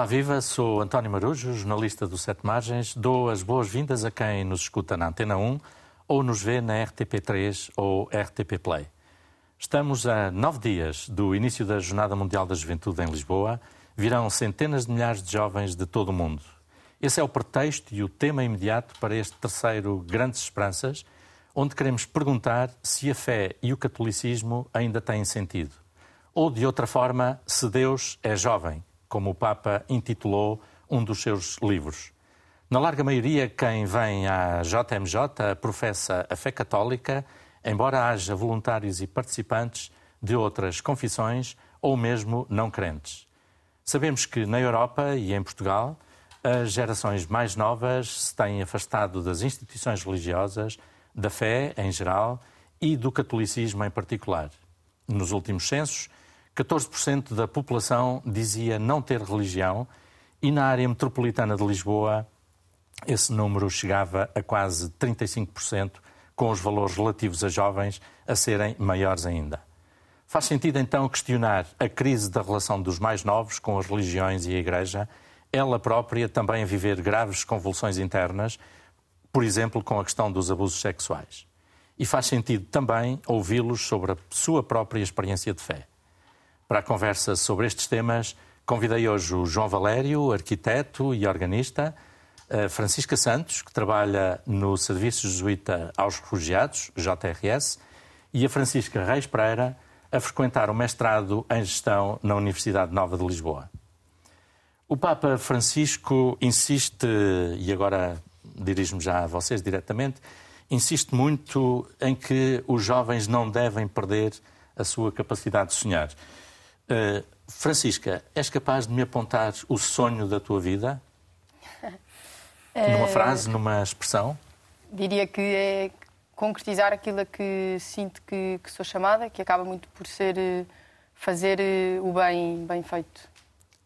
Olá, viva! Sou António Marujo, jornalista do Sete Margens. Dou as boas-vindas a quem nos escuta na Antena 1 ou nos vê na RTP3 ou RTP Play. Estamos a nove dias do início da Jornada Mundial da Juventude em Lisboa. Virão centenas de milhares de jovens de todo o mundo. Esse é o pretexto e o tema imediato para este terceiro Grandes Esperanças, onde queremos perguntar se a fé e o catolicismo ainda têm sentido. Ou, de outra forma, se Deus é jovem como o Papa intitulou um dos seus livros. Na larga maioria, quem vem à JMJ professa a fé católica, embora haja voluntários e participantes de outras confissões ou mesmo não crentes. Sabemos que na Europa e em Portugal, as gerações mais novas se têm afastado das instituições religiosas, da fé em geral e do catolicismo em particular. Nos últimos censos, 14% da população dizia não ter religião e na área metropolitana de Lisboa esse número chegava a quase 35%, com os valores relativos a jovens a serem maiores ainda. Faz sentido então questionar a crise da relação dos mais novos com as religiões e a Igreja, ela própria também a viver graves convulsões internas, por exemplo, com a questão dos abusos sexuais. E faz sentido também ouvi-los sobre a sua própria experiência de fé. Para a conversa sobre estes temas, convidei hoje o João Valério, arquiteto e organista, a Francisca Santos, que trabalha no Serviço Jesuíta aos Refugiados, JRS, e a Francisca Reis Pereira, a frequentar o mestrado em Gestão na Universidade Nova de Lisboa. O Papa Francisco insiste, e agora dirijo-me já a vocês diretamente, insiste muito em que os jovens não devem perder a sua capacidade de sonhar. Uh, Francisca, és capaz de me apontar o sonho da tua vida? Numa frase, numa expressão? Diria que é concretizar aquilo a que sinto que, que, sou chamada, que acaba muito por ser eh, fazer eh, o bem bem feito.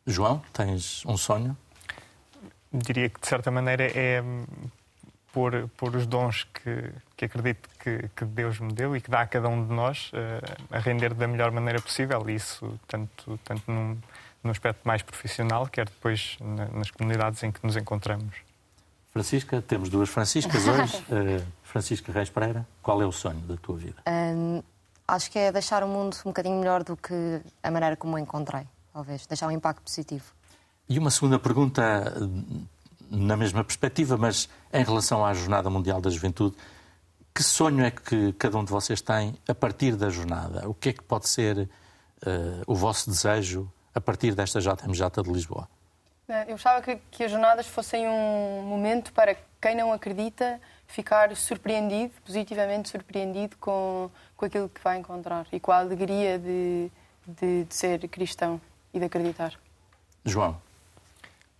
João, tens um sonho? Diria que, de certa maneira, é pôr, pôr os dons que, que acredito que, que, Deus me deu e que dá a cada um de nós uh, a render da melhor maneira possível. Isso tanto, tanto num, num aspecto mais profissional, quer depois na, nas comunidades em que nos encontramos. Francisca, temos duas Franciscas hoje. Uh, Francisca Reis Pereira, qual é o sonho da tua vida? Um, acho que é deixar o mundo um bocadinho melhor do que a maneira como o encontrei, talvez. Deixar um impacto positivo. E uma segunda pergunta na mesma perspectiva, mas em relação à Jornada Mundial da Juventude, que sonho é que cada um de vocês tem a partir da jornada? O que é que pode ser uh, o vosso desejo a partir desta JMJ de Lisboa? Eu gostava que, que as jornadas fossem um momento para quem não acredita ficar surpreendido, positivamente surpreendido com, com aquilo que vai encontrar e com a alegria de, de, de ser cristão e de acreditar. João.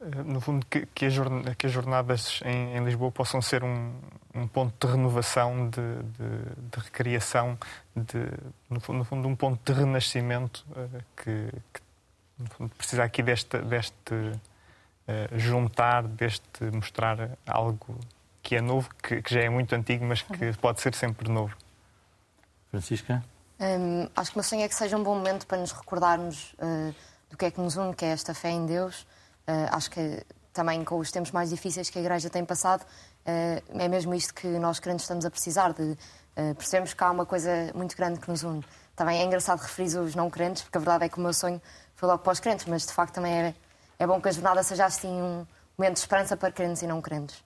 Eh, no fundo, que, que, as jornadas em, em, Lisboa possam ser um, um ponto de renovação, de, de, de recriação, de, no, fundo, no, fundo, um ponto de renascimento uh, que, que fundo, precisa aqui deste, deste uh, juntar, deste mostrar algo que é novo, que, que, já é muito antigo, mas que pode ser sempre novo. Francisca? Um, acho que o meu sonho é que seja um bom momento para nos recordarmos uh, do que é que nos une, que é esta fé em Deus acho que também com os tempos mais difíceis que a Igreja tem passado, uh, é mesmo isto que nós crentes estamos a precisar, de uh, percebemos que há uma coisa muito grande que nos une. Também é engraçado referir os não crentes, porque a verdade é que o meu sonho foi logo para os crentes, mas de facto também é, é bom que a jornada seja assim um momento de esperança para crentes e não crentes.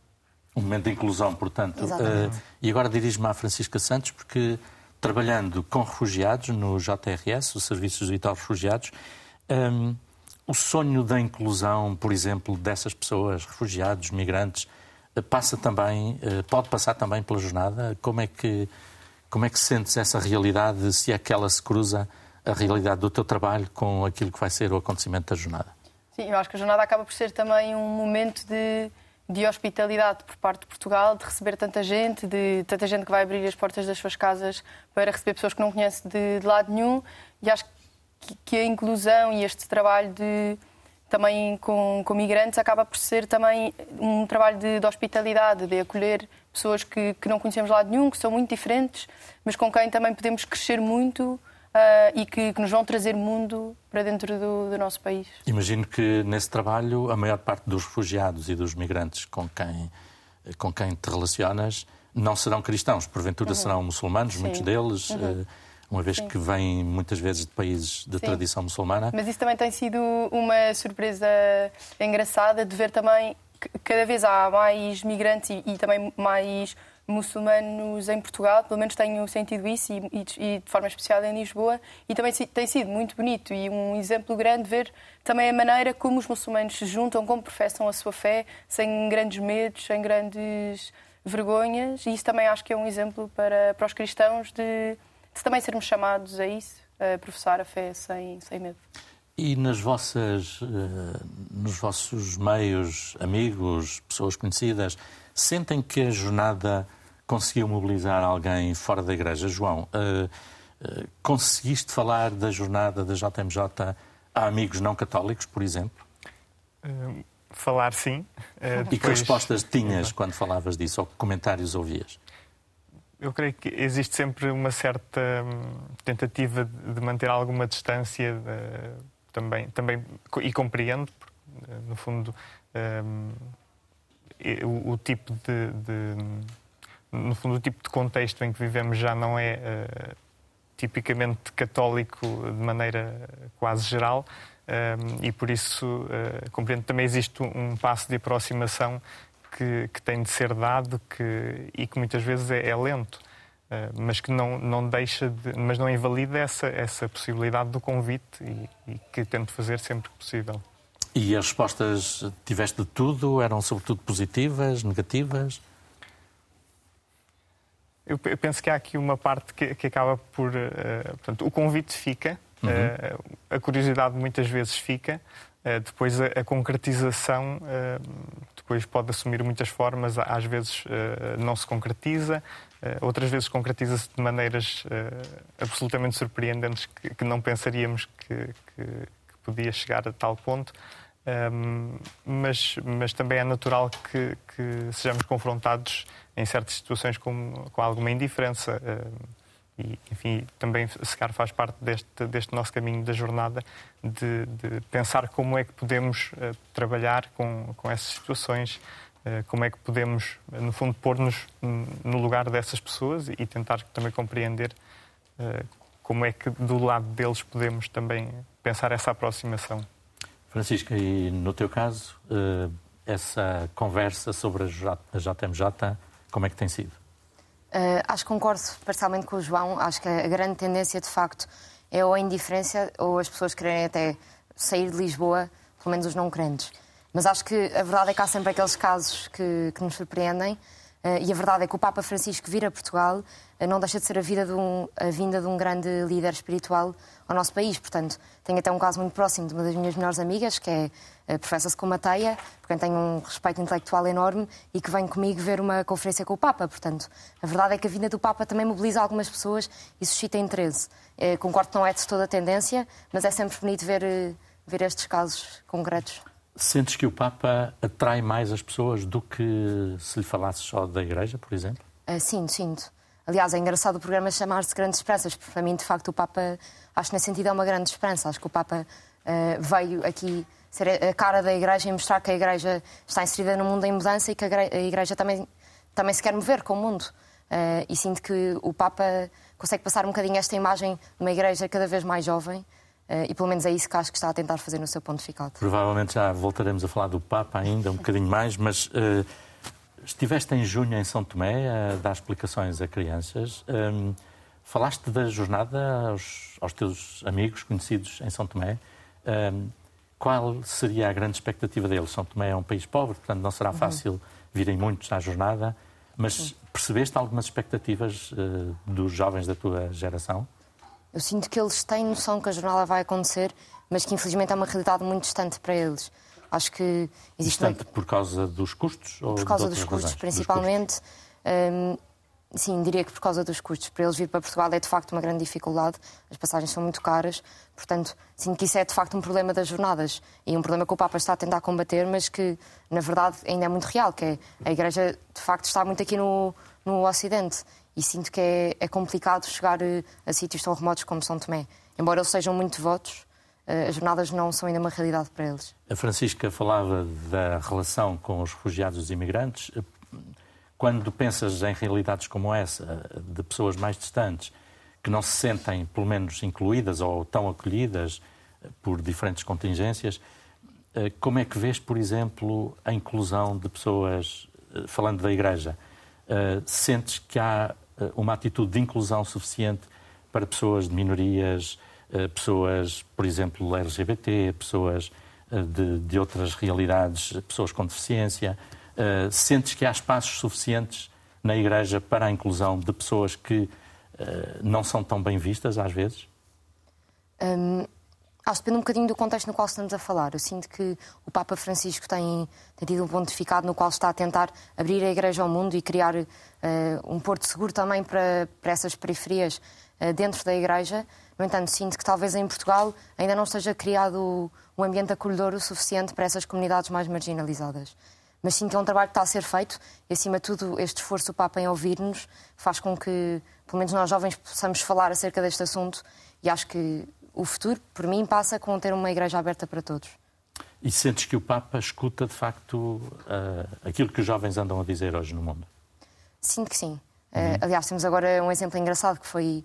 Um momento de inclusão, portanto. Uh, e agora dirijo-me à Francisca Santos, porque trabalhando com refugiados no JRS, o Serviço Vital Refugiados, um, o sonho da inclusão, por exemplo, dessas pessoas, refugiados, migrantes, eh, passa também, eh, pode passar também pela jornada? Como é que, como é que sentes essa realidade, se é que ela se cruza a realidade do teu trabalho com aquilo que vai ser o acontecimento da jornada? Sim, eu acho que a jornada acaba por ser também um momento de, de hospitalidade por parte de Portugal, de receber tanta gente, de tanta gente que vai abrir as portas das suas casas para receber pessoas que não conhece de, de lado nenhum. E acho que que a inclusão e este trabalho de também com, com migrantes acaba por ser também um trabalho de, de hospitalidade, de acolher pessoas que, que não conhecemos de lado nenhum, que são muito diferentes, mas com quem também podemos crescer muito e que, que, nos vão trazer mundo para dentro do, do, nosso país. Imagino que nesse trabalho a maior parte dos refugiados e dos migrantes com quem, com quem te relacionas não serão cristãos, porventura uhum. serão muçulmanos, Sim. muitos deles. Uhum. Uh, uma vez Sim. que vêm muitas vezes de países de Sim. tradição muçulmana. Mas isso também tem sido uma surpresa engraçada de ver também que cada vez há mais migrantes e, e também mais muçulmanos em Portugal, pelo menos tenho sentido isso e, e, e, de forma especial em Lisboa, e também tem sido muito bonito e um exemplo grande ver também a maneira como os muçulmanos se juntam, como professam a sua fé, sem grandes medos, sem grandes vergonhas, e isso também acho que é um exemplo para, para os cristãos de, de também sermos chamados a isso, a professar a fé sem, sem medo. E nas vossas, eh, nos vossos meios, amigos, pessoas conhecidas, sentem que a jornada conseguiu mobilizar alguém fora da igreja? João, uh, uh, conseguiste falar da jornada da JMJ a amigos não católicos, por exemplo? Falar sim. Depois... E que respostas tinhas quando falavas disso, ou que comentários ouvias? Eu creio que existe sempre uma certa hum, tentativa de manter alguma distância de, também, também e compreendo, no fundo, um, o, o, tipo de, de, no fundo o tipo de contexto em que vivemos já não é uh, tipicamente católico de maneira quase geral um, e por isso uh, compreendo. Também existe um passo de aproximação que, que, tem de ser dado que, e que muitas vezes é, é lento. Uh, mas que não, não deixa de, mas não invalida essa, essa possibilidade do convite e, e, que tento fazer sempre que possível. E as respostas tiveste de tudo? Eram sobretudo positivas, negativas? Eu, penso que há aqui uma parte que, que acaba por. Uh, portanto, o convite fica, uhum. uh, a curiosidade muitas vezes fica, uh, depois a, a concretização depois pode assumir muitas formas, às vezes não se concretiza, outras vezes concretiza-se de maneiras absolutamente surpreendentes que, que não pensaríamos que, que, que, podia chegar a tal ponto. Um, mas, mas também é natural que, que, sejamos confrontados em certas situações com, com alguma indiferença. Um, e, enfim, também se calhar faz parte deste, deste nosso caminho da jornada de, de pensar como é que podemos uh, trabalhar com, com essas situações, uh, como é que podemos, no fundo, pôr-nos no lugar dessas pessoas e tentar também compreender uh, como é que do lado deles podemos também pensar essa aproximação. Francisca, e no teu caso, essa conversa sobre a JMJ, como é que tem sido? Uh, acho que concordo parcialmente com o João. Acho que a grande tendência, de facto, é ou a indiferença ou as pessoas querem até sair de Lisboa, pelo menos os não crentes. Mas acho que a verdade é que há sempre aqueles casos que, que nos surpreendem. Uh, e a verdade é que o Papa Francisco vir a Portugal uh, não deixa de ser a, de um, a vinda de um grande líder espiritual ao nosso país. Portanto, tenho até um caso muito próximo de uma das minhas melhores amigas, que é a professora Mateia, por quem tenho um respeito intelectual enorme e que vem comigo ver uma conferência com o Papa. Portanto, a verdade é que a vinda do Papa também mobiliza algumas pessoas e suscita interesse. Eh, concordo que não é de toda a tendência, mas é sempre bonito ver, eh, ver estes casos concretos. Sentes que o Papa atrai mais as pessoas do que se lhe falasse só da Igreja, por exemplo? Uh, sinto, sinto. Aliás, é engraçado o programa chamar-se Grandes Esperanças, porque para mim, de facto, o Papa, acho que nesse sentido é uma grande esperança. Acho que o Papa uh, veio aqui ser a cara da Igreja e mostrar que a Igreja está inserida no mundo em mudança e que a Igreja também, também se quer mover com o mundo. Uh, e sinto que o Papa consegue passar um bocadinho esta imagem de uma Igreja cada vez mais jovem. Uh, e pelo menos é isso que acho que está a tentar fazer no seu ponto ficado. Provavelmente já voltaremos a falar do Papa ainda um bocadinho mais, mas uh, estiveste em junho em São Tomé a dar explicações a crianças. Um, falaste da jornada aos, aos, teus amigos conhecidos em São Tomé. Um, qual seria a grande expectativa deles? São Tomé é um país pobre, portanto não será uhum. fácil uhum. virem muitos à jornada, mas percebeste algumas expectativas uh, dos jovens da tua geração? Eu sinto que eles têm noção que a jornada vai acontecer, mas que infelizmente é uma realidade muito distante para eles. Acho que existe. Distante uma... por causa dos custos? Por causa dos custos, razões? principalmente. Dos custos? Um, Sim, diria que por causa dos custos. Para eles vir para Portugal é de facto uma grande dificuldade, as passagens são muito caras, portanto, sinto que isso é de facto um problema das jornadas e um problema que o Papa está a tentar combater, mas que na verdade ainda é muito real, que é a Igreja de facto está muito aqui no, no Ocidente e sinto que é, é complicado chegar a, a sítios tão remotos como São Tomé. Embora eles sejam muito devotos, as jornadas não são ainda uma realidade para eles. A Francisca falava da relação com os refugiados e os imigrantes. Quando pensas em realidades como essa, de pessoas mais distantes, que não se sentem, pelo menos, incluídas ou tão acolhidas por diferentes contingências, eh, como é que vês, por exemplo, a inclusão de pessoas, eh, falando da Igreja? Eh, sentes que há uma atitude de inclusão suficiente para pessoas de minorias, pessoas, por exemplo, LGBT, pessoas de, de outras realidades, pessoas com deficiência? Sentes que há espaços suficientes na Igreja para a inclusão de pessoas que não são tão bem vistas às vezes? Um, Acho que depende um bocadinho do contexto no qual estamos a falar. Eu sinto que o Papa Francisco tem, tem tido um pontificado no qual está a tentar abrir a Igreja ao mundo e criar uh, um porto seguro também para, para essas periferias uh, dentro da Igreja. No entanto, sinto que talvez em Portugal ainda não esteja criado um ambiente acolhedor o suficiente para essas comunidades mais marginalizadas. Mas sinto que é um trabalho que está a ser feito e, acima de tudo, este esforço do Papa em ouvir-nos faz com que, pelo menos nós jovens, possamos falar acerca deste assunto e acho que o futuro, por mim, passa com ter uma igreja aberta para todos. E sentes que o Papa escuta, de facto, uh, aquilo que os jovens andam a dizer hoje no mundo? Sinto que sim. Eh, uhum. Uh, aliás, temos agora um exemplo engraçado que foi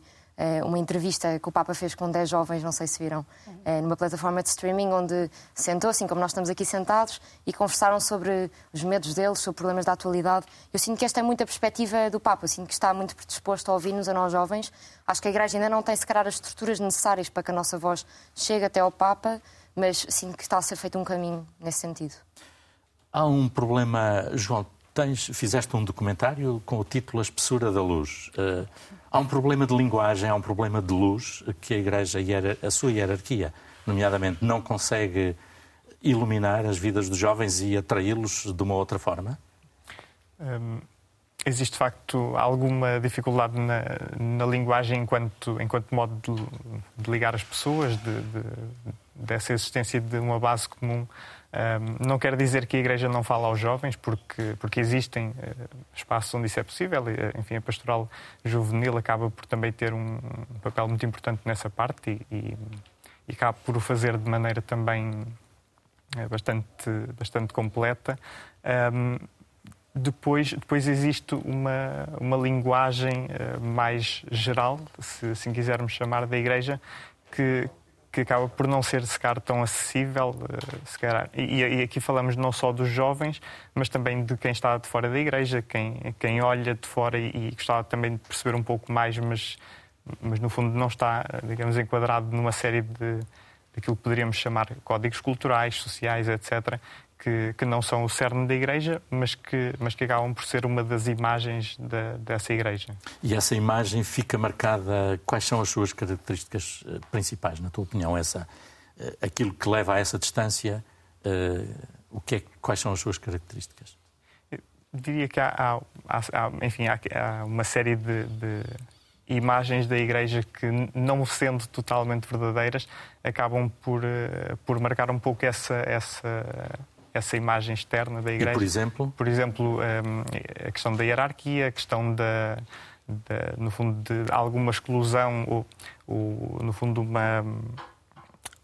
uma entrevista que o Papa fez com 10 jovens, não sei se viram, uhum. numa plataforma de streaming, onde sentou, assim como nós estamos aqui sentados, e conversaram sobre os medos deles, sobre problemas da atualidade. Eu sinto que esta é muito a perspectiva do Papa, eu sinto que está muito predisposto a ouvir-nos, a nós jovens, Acho que a Igreja ainda não tem, se calhar, as estruturas necessárias para que a nossa voz chegue até ao Papa, mas sinto que está a ser feito um caminho nesse sentido. Há um problema, João, tens, fizeste um documentário com o título A Espessura da Luz. Uh, há um problema de linguagem, há um problema de luz que a Igreja, a sua hierarquia, nomeadamente, não consegue iluminar as vidas dos jovens e atraí-los de uma outra forma? Um, existe de facto alguma dificuldade na, na linguagem enquanto, enquanto modo de, de ligar as pessoas, de, de, dessa existência de uma base comum. Não quer dizer que a Igreja não fala aos jovens, porque, porque existem uh, espaços onde isso é possível. Uh, enfim, a pastoral juvenil acaba por também ter um, papel muito importante nessa parte e, e, e acaba por o fazer de maneira também uh, bastante, bastante completa. Um, depois, depois existe uma, uma linguagem uh, mais geral, se assim quisermos chamar, da Igreja, que, que acaba por não ser sequer tão acessível. Uh, sequer, e, e, aqui falamos não só dos jovens, mas também de quem está de fora da Igreja, quem, quem olha de fora e, e gostava também de perceber um pouco mais, mas, mas no fundo não está, digamos, enquadrado numa série de daquilo que poderíamos chamar códigos culturais, sociais, etc., que, que não são o cerne da Igreja, mas que, mas que acabam por ser uma das imagens da, dessa Igreja. E essa imagem fica marcada. Quais são as suas características eh, principais, na tua opinião? Essa, eh, aquilo que leva a essa distância, uh, o que é, quais são as suas características? Eu diria que há, há, há enfim, há, há, uma série de, de imagens da Igreja que, não sendo totalmente verdadeiras, acabam por, por marcar um pouco essa, essa, essa imagem externa da Igreja. E, por exemplo? Por exemplo, hum, a questão da hierarquia, a questão da, da no fundo, de alguma exclusão, ou, ou no fundo, uma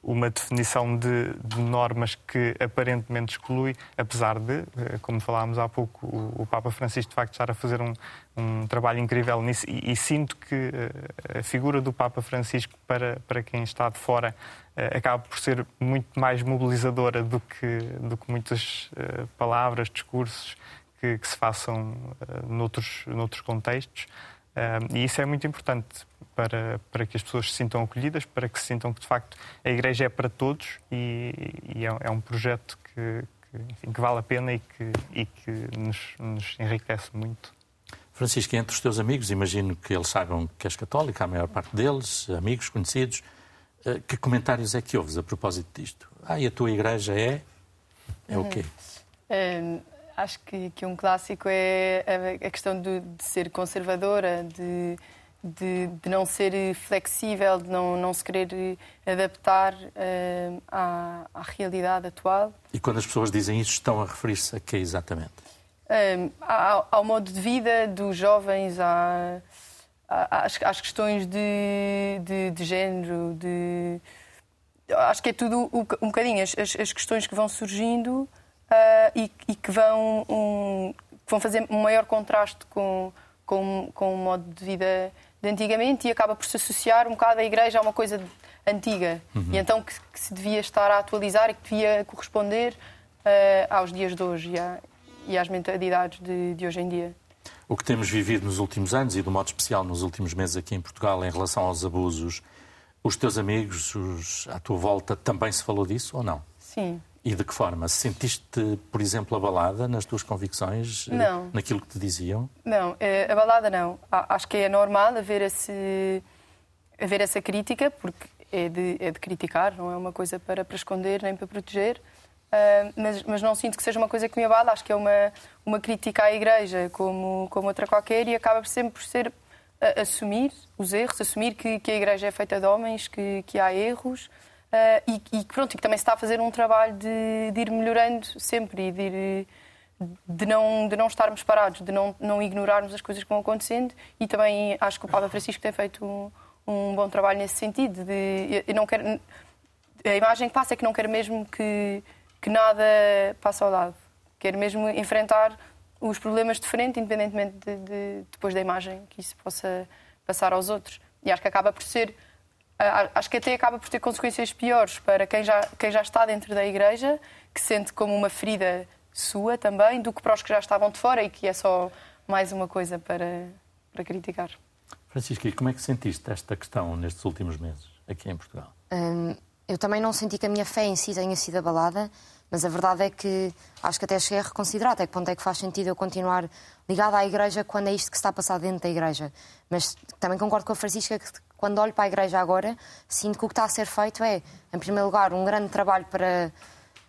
uma definição de, de, normas que aparentemente exclui, apesar de, eh, como falámos há pouco, o, o Papa Francisco de facto estar a fazer um, um trabalho incrível nisso e, e, sinto que eh, a figura do Papa Francisco para, para quem está de fora eh, acaba por ser muito mais mobilizadora do que, do que muitas palavras, discursos que, que se façam noutros, noutros contextos. E isso é muito importante para, para que as pessoas se sintam acolhidas, para que se sintam que, de facto, a Igreja é para todos e, e é, é, um projeto que, que, enfim, que, vale a pena e que, e que nos, nos enriquece muito. Francisco, entre os teus amigos, imagino que eles saibam que és católica, a maior parte deles, amigos, conhecidos. Eh, que comentários é que ouves a propósito disto? Ah, e a tua igreja é? É o quê? Hum, acho que, que, um clássico é a questão de, de ser conservadora, de de, de, não ser flexível, de não, não se querer adaptar uh, à, à, realidade atual. E quando as pessoas dizem isso, estão a referir-se a quê exatamente? um, ao, ao, modo de vida dos jovens, à, às, às questões de, de, de género, de acho que é tudo um bocadinho as, as questões que vão surgindo e, e, que vão, um, vão fazer um maior contraste com, com, com o modo de vida de antigamente e acaba por se associar um bocado a igreja a uma coisa antiga uhum. e então que, que, se devia estar a atualizar e que devia corresponder uh, aos dias de hoje e, à, e às mentalidades de, de hoje em dia. O que temos vivido nos últimos anos e, de modo especial, nos últimos meses aqui em Portugal, em relação aos abusos, os teus amigos os, à tua volta também se falou disso ou não? Sim. E de que forma? Sentiste, por exemplo, abalada nas tuas convicções? Eh, não. Naquilo que te diziam? Não, eh, abalada não. Acho que é normal haver, esse, haver essa crítica, porque é de, é de criticar, não é uma coisa para, para esconder nem para proteger. Uh, mas, mas não sinto que seja uma coisa que me abala, acho que é uma, uma crítica à Igreja como, como outra qualquer e acaba sempre por ser a, assumir os erros, assumir que, que, a Igreja é feita de homens, que, que há erros e, e, pronto, que também se está a fazer um trabalho de, de ir melhorando sempre e de, ir, de, não, de não estarmos parados, de não, não ignorarmos as coisas que vão acontecendo e também acho que o Papa Francisco tem feito um, um bom trabalho nesse sentido. De, eu não quero, a imagem que passa é que não quero mesmo que que nada passa ao lado. Quero mesmo enfrentar os problemas de frente, independentemente de, de, depois da imagem que isso possa passar aos outros. E acho que acaba por ser, acho que até acaba por ter consequências piores para quem já, quem já está dentro da igreja, que sente como uma ferida sua também, do que para os que já estavam de fora e que é só mais uma coisa para, para criticar. Francisca, e como é que sentiste esta questão nestes últimos meses aqui em Portugal? Hum, eu também não senti que a minha fé em si tenha sido abalada, mas a verdade é que acho que até cheguei a reconsiderar até que ponto é que faz sentido eu continuar ligada à Igreja quando é isto que está a passar dentro da Igreja. Mas também concordo com a Francisca que quando olho para a Igreja agora, sinto que o que está a ser feito é, em primeiro lugar, um grande trabalho para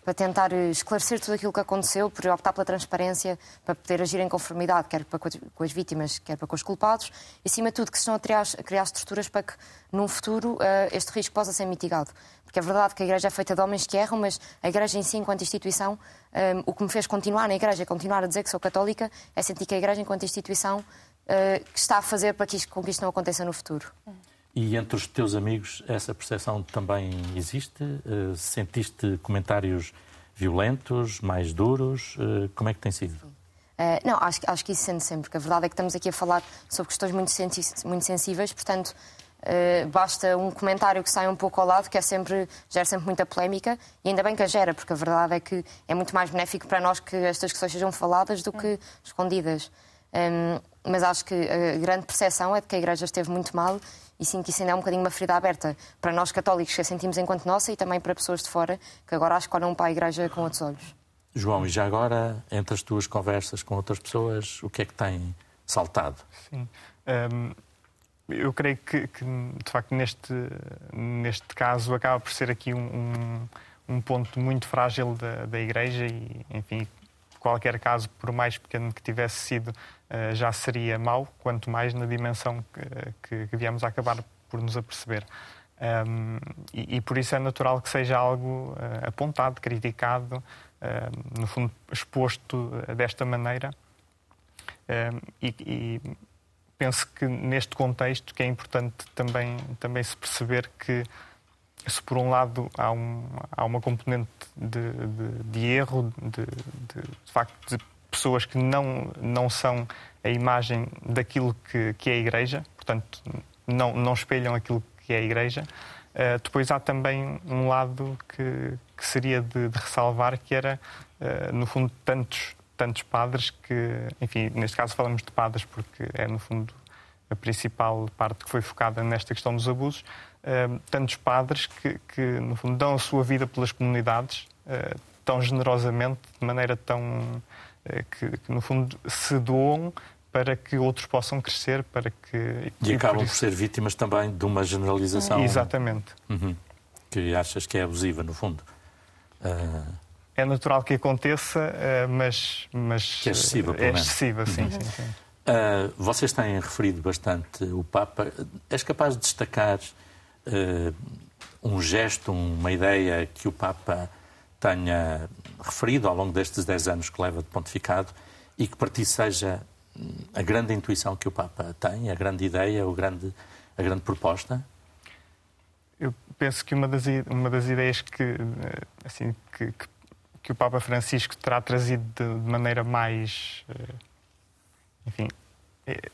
para tentar eh, esclarecer tudo aquilo que aconteceu, por optar pela transparência, para poder agir em conformidade, quer para com as vítimas, quer para com os culpados, e acima de tudo que se estão a criar, a criar estruturas para que, num futuro, eh, este risco possa ser mitigado. Porque é verdade que a Igreja é feita de homens que erram, mas a Igreja em si, enquanto instituição, um, eh, o que me fez continuar na Igreja, continuar a dizer que sou católica, é sentir que a Igreja, enquanto instituição, uh, está a fazer para que isto, com que isto não aconteça no futuro. E entre os teus amigos essa percepção também existe? Uh, sentiste comentários violentos, mais duros? Uh, como é que tem sido? Uh, não, acho, acho que isso sente sempre, porque a verdade é que estamos aqui a falar sobre questões muito, muito sensíveis, portanto, basta um comentário que sai um pouco ao lado, que é sempre, gera sempre muita polémica, e ainda bem que a gera, porque a verdade é que é muito mais benéfico para nós que estas questões sejam faladas do que escondidas. Um, mas acho que a grande percepção é de que a Igreja esteve muito mal e sinto que isso ainda é um bocadinho uma ferida aberta para nós católicos que a sentimos enquanto nossa e também para pessoas de fora que agora acho que olham para a Igreja com outros olhos. João, e já agora, entre as tuas conversas com outras pessoas, o que é que tem saltado? Sim. Um, eu creio que, que, de facto, neste, neste caso, acaba por ser aqui um, um, um ponto muito frágil da, da Igreja e, enfim, qualquer caso, por mais pequeno que tivesse sido, eh, já seria mau, quanto mais na dimensão que, que viemos a acabar por nos aperceber. Um, e, e, por isso é natural que seja algo uh, apontado, criticado, uh, no fundo exposto desta maneira. e, e, penso que neste contexto que é importante também, também se perceber que se por um lado há, um, há uma componente de, de, de erro, de, de, de, facto de pessoas que não, não são a imagem daquilo que, que é a Igreja, portanto não, não espelham aquilo que é a Igreja. Uh, depois há também um lado que, que seria de, ressalvar, que era, uh, no fundo, tantos, tantos padres que, enfim, neste caso falamos de padres porque é, no fundo, a principal parte que foi focada nesta questão dos abusos, uh, tantos padres que, que, no fundo, dão a sua vida pelas comunidades uh, tão generosamente, de maneira tão. Uh, que, que, no fundo, se doam para que outros possam crescer, para que... E, e acabam por, isso... por, ser vítimas também de uma generalização... Exatamente. Uhum. Que achas que é abusiva, no fundo. Uh... É natural que aconteça, mas... mas que é excessiva, pelo É excessiva, sim, uhum. sim, sim. Uh, vocês têm referido bastante o Papa. És capaz de destacar uh, um gesto, uma ideia que o Papa tenha referido ao longo destes 10 anos que leva de pontificado e que para ti seja hum, a grande intuição que o Papa tem, a grande ideia, o grande, a grande proposta? Eu penso que uma das, uma das ideias que, eh, assim, que, que, que o Papa Francisco terá trazido de, de maneira mais, eh, enfim, eh,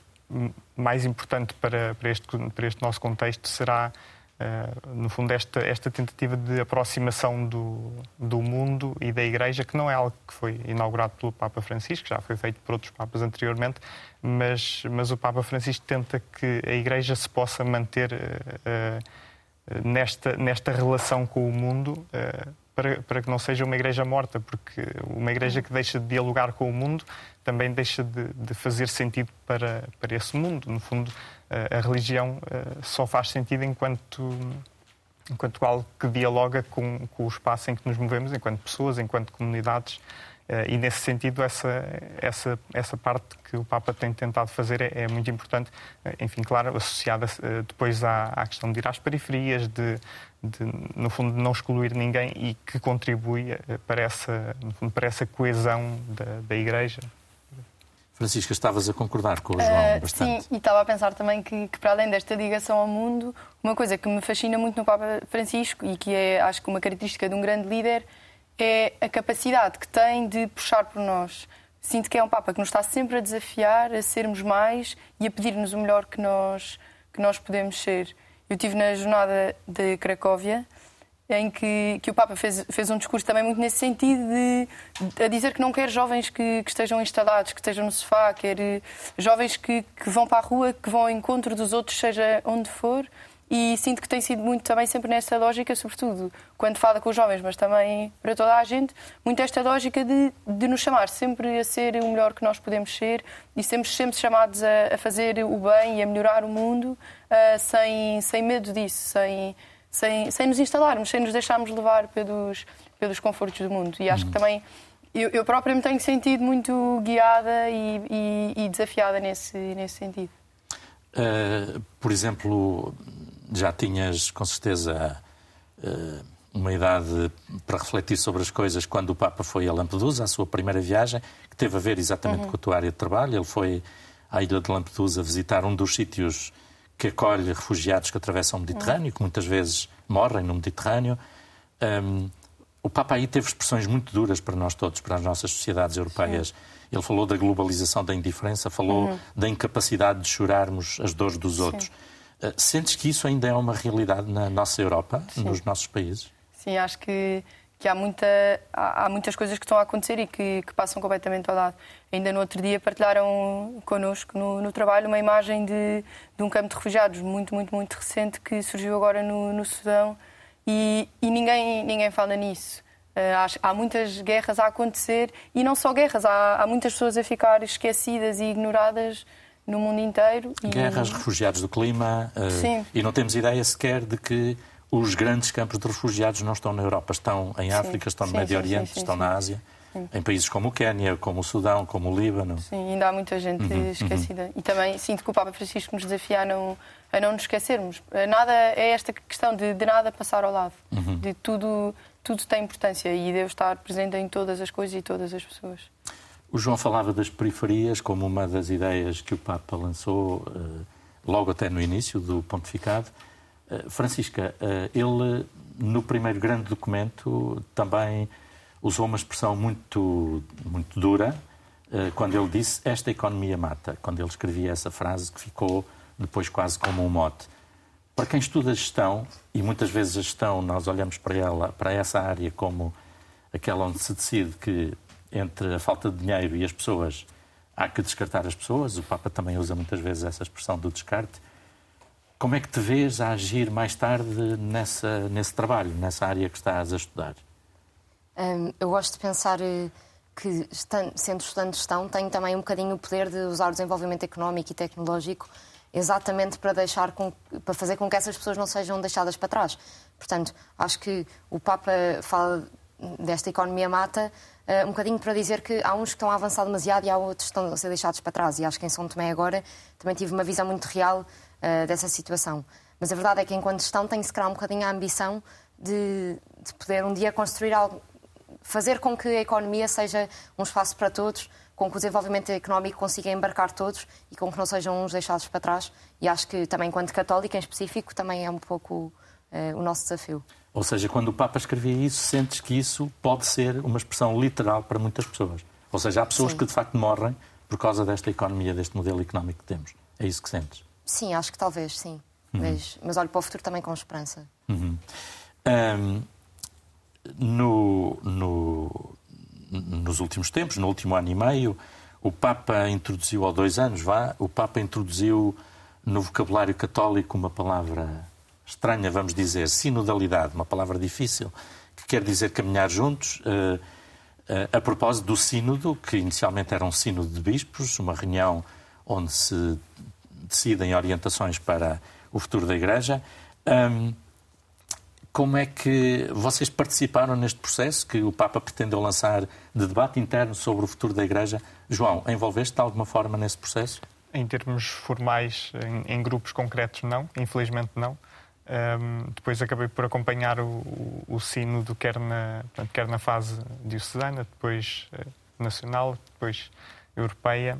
mais importante para, para, este, para este nosso contexto será Uh, no fundo, esta, esta tentativa de aproximação do, do mundo e da Igreja, que não é algo que foi inaugurado pelo Papa Francisco, já foi feito por outros Papas anteriormente, mas, mas o Papa Francisco tenta que a Igreja se possa manter uh, nesta, nesta relação com o mundo. Para, para, que não seja uma igreja morta, porque uma igreja que deixa de dialogar com o mundo também deixa de, de fazer sentido para, para esse mundo. No fundo, a religião eh, só faz sentido enquanto, enquanto algo que dialoga com, com o espaço em que nos movemos, enquanto pessoas, enquanto comunidades. Eh, e nesse sentido, essa, essa, essa parte que o Papa tem tentado fazer é, é muito importante, eh, enfim, claro, associada depois à, à, questão de ir às periferias, de, de, no fundo, não excluir ninguém e que contribui para essa, fundo, para essa coesão da, da Igreja. Francisca, estavas a concordar com o João uh, bastante. Sim, e estava a pensar também que, que, para além desta ligação ao mundo, uma coisa que me fascina muito no Papa Francisco e que é, acho que, uma característica de um grande líder é a capacidade que tem de puxar por nós. Sinto que é um Papa que nos está sempre a desafiar a sermos mais e a pedir-nos o melhor que nós, que nós podemos ser. Eu estive na jornada de Cracóvia em que, que o Papa fez, fez um discurso também muito nesse sentido de a dizer que não quer jovens que, que estejam instalados, que estejam no sofá, quer eh, jovens que, que vão para a rua, que vão ao encontro dos outros, seja onde for. E sinto que tem sido muito também sempre nesta lógica, sobretudo quando fala com os jovens, mas também para toda a gente, muito esta lógica de, de nos chamar sempre a ser o melhor que nós podemos ser e sempre, sempre chamados a, a fazer o bem e a melhorar o mundo uh, sem, sem medo disso, sem, sem, sem nos instalarmos, sem nos deixarmos levar pelos, pelos confortos do mundo. E acho que uhum. também eu, eu própria me tenho sentido muito guiada e, e, e desafiada nesse, nesse sentido. Uh, por exemplo, já tinhas com certeza uh, uma idade para refletir sobre as coisas quando o Papa foi a Lampedusa, a sua primeira viagem, que teve a ver exatamente uhum. com a tua área de trabalho. Ele foi à ilha de Lampedusa visitar um dos sítios que acolhe refugiados que atravessam o Mediterrâneo, que muitas vezes morrem no Mediterrâneo. Um, o Papa aí teve expressões muito duras para nós todos, para as nossas sociedades europeias. Sim. Ele falou da globalização da indiferença, falou uhum. da incapacidade de chorarmos as dores dos outros. Uh, sentes que isso ainda é uma realidade na nossa Europa, Sim. nos nossos países? Sim, acho que que há, muita, há, há, muitas coisas que estão a acontecer e que, que, passam completamente ao lado. Ainda no outro dia partilharam connosco no, no trabalho uma imagem de, de, um campo de refugiados muito, muito, muito recente que surgiu agora no, no Sudão e, e, ninguém, ninguém fala nisso. Há, há, muitas guerras a acontecer e não só guerras, há, há muitas pessoas a ficar esquecidas e ignoradas no mundo inteiro. Guerras, refugiados do clima, uh, e não temos ideia sequer de que os grandes campos de refugiados não estão na Europa, estão em África, sim, estão no sim, Médio Oriente, sim, estão na Ásia, em países como o Quénia, como o Sudão, como o Líbano. Sim, ainda há muita gente uhum, uhum. esquecida. Uhum. E também sinto que o Papa Francisco nos desafia a não, a não nos esquecermos. Nada é esta questão de, de nada passar ao lado, uhum. de tudo, tudo tem importância e Deus estar presente em todas as coisas e todas as pessoas. O João falava das periferias como uma das ideias que o Papa lançou uh, logo até no início do pontificado. Eh, Francisca, eh, ele no primeiro grande documento também usou uma expressão muito, muito dura eh, quando ele disse esta economia mata, quando ele escrevia essa frase que ficou depois quase como um mote. Para quem estuda gestão, e muitas vezes a gestão nós olhamos para ela, para essa área como aquela onde se decide que entre a falta de dinheiro e as pessoas há que descartar as pessoas, o Papa também usa muitas vezes essa expressão do descarte, como é que te vês a agir mais tarde nessa, nesse trabalho, nessa área que estás a estudar? Eu gosto de pensar eh, que, sendo estudante de gestão, tenho também um bocadinho o poder de usar o desenvolvimento económico e tecnológico exatamente para, deixar com, para fazer com que essas pessoas não sejam deixadas para trás. Portanto, acho que o Papa fala desta economia mata uh, um bocadinho para dizer que há uns que estão a avançar demasiado e há outros que estão a ser deixados para trás. E acho que em São Tomé agora também tive uma visão muito real uh, dessa situação. Mas a verdade é que, enquanto gestão, tem-se criar um bocadinho a ambição de, de, poder um dia construir algo fazer com que a economia seja um espaço para todos, com que o desenvolvimento económico consiga embarcar todos e com que não sejam uns deixados para trás. E acho que também, enquanto católica em específico, também é um pouco uh, o nosso desafio. Ou seja, quando o Papa escrevia isso, sentes que isso pode ser uma expressão literal para muitas pessoas. Ou seja, há pessoas Sim. que de facto morrem por causa desta economia, deste modelo económico que temos. É isso que sentes? Sim, acho que talvez, sim. Uhum. Mas, mas olho para o futuro também com esperança. Uhum. Um, no, no, nos últimos tempos, no último ano e meio, o Papa introduziu, ou dois anos, vá, o Papa introduziu no vocabulário católico uma palavra estranha, vamos dizer, sinodalidade, uma palavra difícil, que quer dizer caminhar juntos. Uh, uh, a propósito do sínodo, que inicialmente era um sínodo de bispos, uma reunião onde se decidem orientações para o futuro da Igreja. Um, como é que vocês participaram neste processo que o Papa pretendeu lançar de debate interno sobre o futuro da Igreja? João, envolveste de alguma forma nesse processo? Em termos formais, em, em grupos concretos, não. Infelizmente, não. Um, depois acabei por acompanhar o, o, o sínodo, quer na, quer na fase diocesana, depois uh, nacional, depois europeia.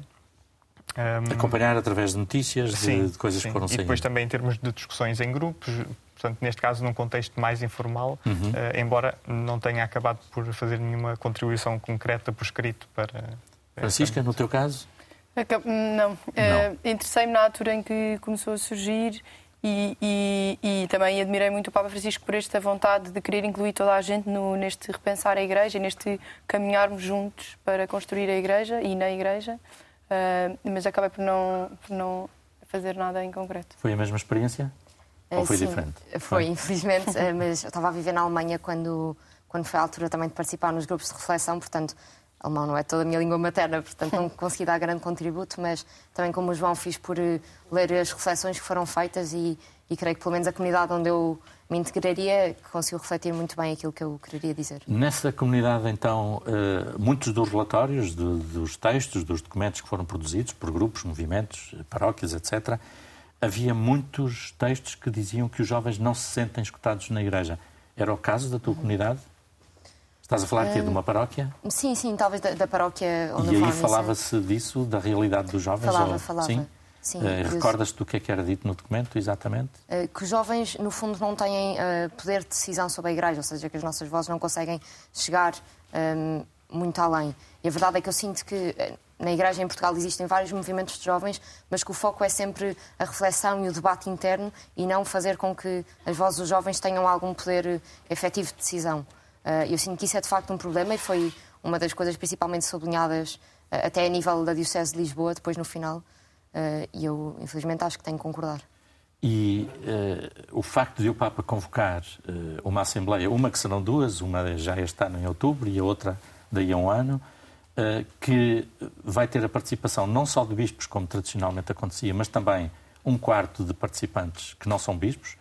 Um, acompanhar através de notícias, sim, de, de, coisas sim. que foram saindo. E depois também em termos de discussões em grupos, portanto, neste caso num contexto mais informal, uhum. uh, embora não tenha acabado por fazer nenhuma contribuição concreta por escrito para. Francisca, no teu caso? Não. não. Uh, Interessei-me na altura em que começou a surgir e, e, e, também admirei muito o Papa Francisco por esta vontade de querer incluir toda a gente no, neste repensar a Igreja, neste caminharmos juntos para construir a Igreja e na Igreja, uh, mas acabei por não, por não fazer nada em concreto. Foi a mesma experiência? Ou foi Sim, diferente? Foi, infelizmente, eh, mas eu estava a viver na Alemanha quando, quando foi a altura também de participar nos grupos de reflexão, portanto, alemão não é toda a minha língua materna, portanto não consegui dar grande contributo, mas também como o João fiz por eh, ler as reflexões que foram feitas e, e creio que pelo menos a comunidade onde eu me integraria conseguiu refletir muito bem aquilo que eu queria dizer. Nessa comunidade, então, eh, muitos dos relatórios, dos textos, dos documentos que foram produzidos por grupos, movimentos, paróquias, etc., havia muitos textos que diziam que os jovens não se sentem escutados na igreja. Era o caso da tua uhum. comunidade? Estás a falar aqui de uma paróquia? Sim, sim, talvez da, da paróquia onde E aí falava-se disso, da realidade dos jovens? Falava, ou... falava. Sim? Sim, uh, Recordas-te do que é que era dito no documento, exatamente? Uh, que os jovens, no fundo, não têm uh, poder de decisão sobre a Igreja, ou seja, que as nossas vozes não conseguem chegar um, muito além. E a verdade é que eu sinto que na Igreja em Portugal existem vários movimentos de jovens, mas que o foco é sempre a reflexão e o debate interno e não fazer com que as vozes dos jovens tenham algum poder eh, efetivo de decisão. Eh, eu sinto que isso é de facto um problema e foi uma das coisas principalmente sublinhadas eh, até a nível da Diocese de Lisboa, depois no final, e eu infelizmente acho que tenho que concordar. E uh, o facto de o Papa convocar uh, uma Assembleia, uma que serão duas, uma já este ano em outubro e a outra daí a um ano, que vai ter a participação não só de bispos, como tradicionalmente acontecia, mas também um quarto de participantes que não são bispos,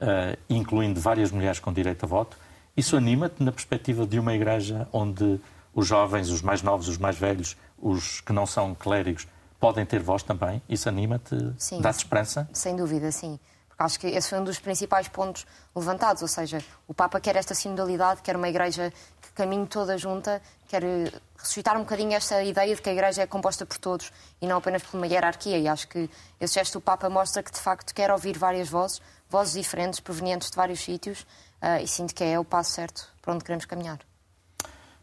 eh, incluindo várias mulheres com direito a voto. Isso anima-te na perspectiva de uma igreja onde os jovens, os mais novos, os mais velhos, os que não são clérigos, podem ter voz também? Isso anima-te? Dá-te esperança? Sem dúvida, sim. Acho que esse foi um dos principais pontos levantados, ou seja, o Papa quer esta sinodalidade, quer uma igreja que caminhe toda junta, quer ressuscitar um bocadinho esta ideia de que a Igreja é composta por todos e não apenas por uma hierarquia. E acho que esse gesto do Papa mostra que, de facto, quer ouvir várias vozes, vozes diferentes, provenientes de vários sítios, uh, e sinto que é o passo certo para onde queremos caminhar.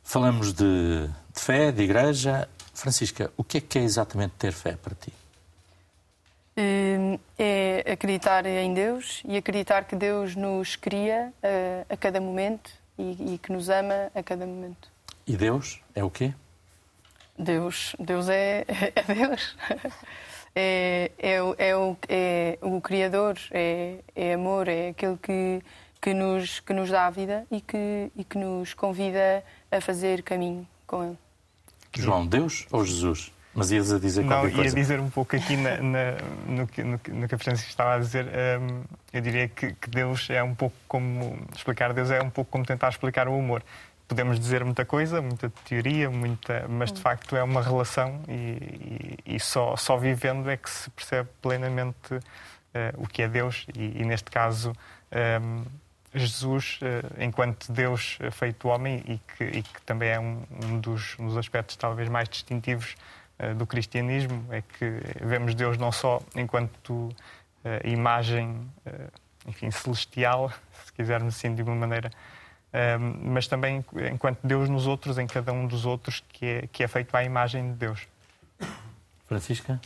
Falamos de, de fé, de Igreja. Francisca, o que é que é exatamente ter fé para ti? Hum, é acreditar em Deus e acreditar que Deus nos cria uh, a cada momento e, e que nos ama a cada momento. E Deus é o quê? Deus, Deus é, é Deus. É, é, é, o, é o Criador, é, é amor, é aquele que, que, nos, que nos dá a vida e que, e que nos convida a fazer caminho com Ele. João, Deus ou Jesus? Mas ias a dizer qualquer Não, coisa. ia dizer um pouco aqui na, na, no, que, no, no, que a Francisca estava a dizer. Um, eu diria que, que, Deus é um pouco como. Explicar Deus é um pouco como tentar explicar o humor podemos dizer muita coisa, muita teoria, muita, mas de facto é uma relação e, e, e só, só vivendo é que se percebe plenamente uh, o que é Deus e, e neste caso um, Jesus, enquanto Deus feito homem, e que, e que também é um, um, dos, um, dos, aspectos talvez mais distintivos do cristianismo, é que vemos Deus não só enquanto imagem, enfim, celestial, se quisermos assim de uma maneira, mas também enquanto Deus nos outros, em cada um dos outros, que é, que é feito à imagem de Deus. Francisca?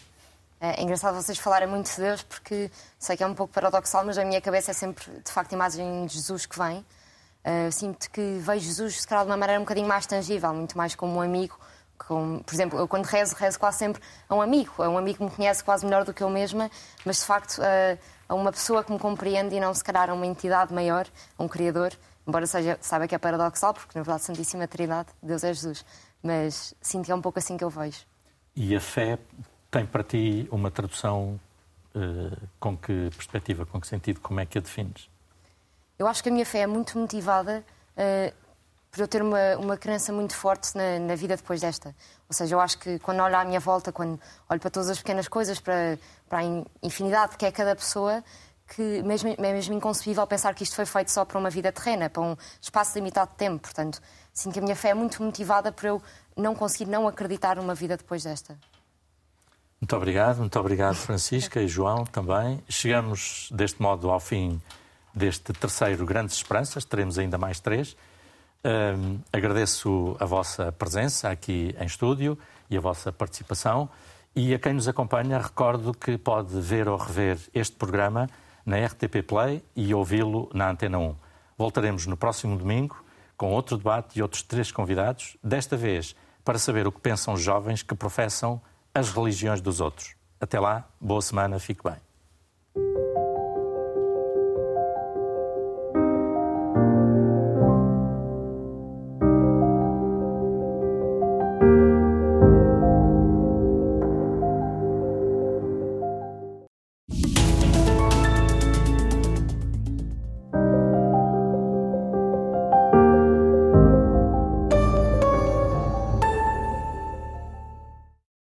É engraçado vocês falarem muito de Deus, porque sei que é um pouco paradoxal, mas a minha cabeça é sempre, de facto, a imagem de Jesus que vem. Uh, sinto que vejo Jesus, se calhar, de uma maneira um bocadinho mais tangível, muito mais como um amigo. Como, por exemplo, eu quando rezo, rezo quase sempre a um amigo. A um amigo que me conhece quase melhor do que eu mesma, mas de facto uh, a uma pessoa que me compreende e não, se calhar, a uma entidade maior, a um Criador. Embora seja, saiba que é paradoxal, porque na verdade, Santíssima Trindade, Deus é Jesus. Mas sinto que é um pouco assim que eu vejo. E a fé tem para ti uma tradução uh, com que perspectiva, com que sentido, como é que a defines? Eu acho que a minha fé é muito motivada uh, por eu ter uma, uma crença muito forte na, na, vida depois desta. Ou seja, eu acho que quando olho à minha volta, quando olho para todas as pequenas coisas, para, para a infinidade que é cada pessoa, que mesmo, é mesmo inconcebível pensar que isto foi feito só para uma vida terrena, para um espaço limitado de tempo. Portanto, sinto que a minha fé é muito motivada por eu não conseguir não acreditar numa vida depois desta. Muito obrigado, muito obrigado, Francisca e João também. Chegamos deste modo ao fim deste terceiro Grandes Esperanças, teremos ainda mais três. Um, agradeço a vossa presença aqui em estúdio e a vossa participação. E a quem nos acompanha, recordo que pode ver ou rever este programa na RTP Play e ouvi-lo na Antena 1. Voltaremos no próximo domingo com outro debate e outros três convidados, desta vez para saber o que pensam os jovens que professam as religiões dos outros. Até lá, boa semana, fique bem.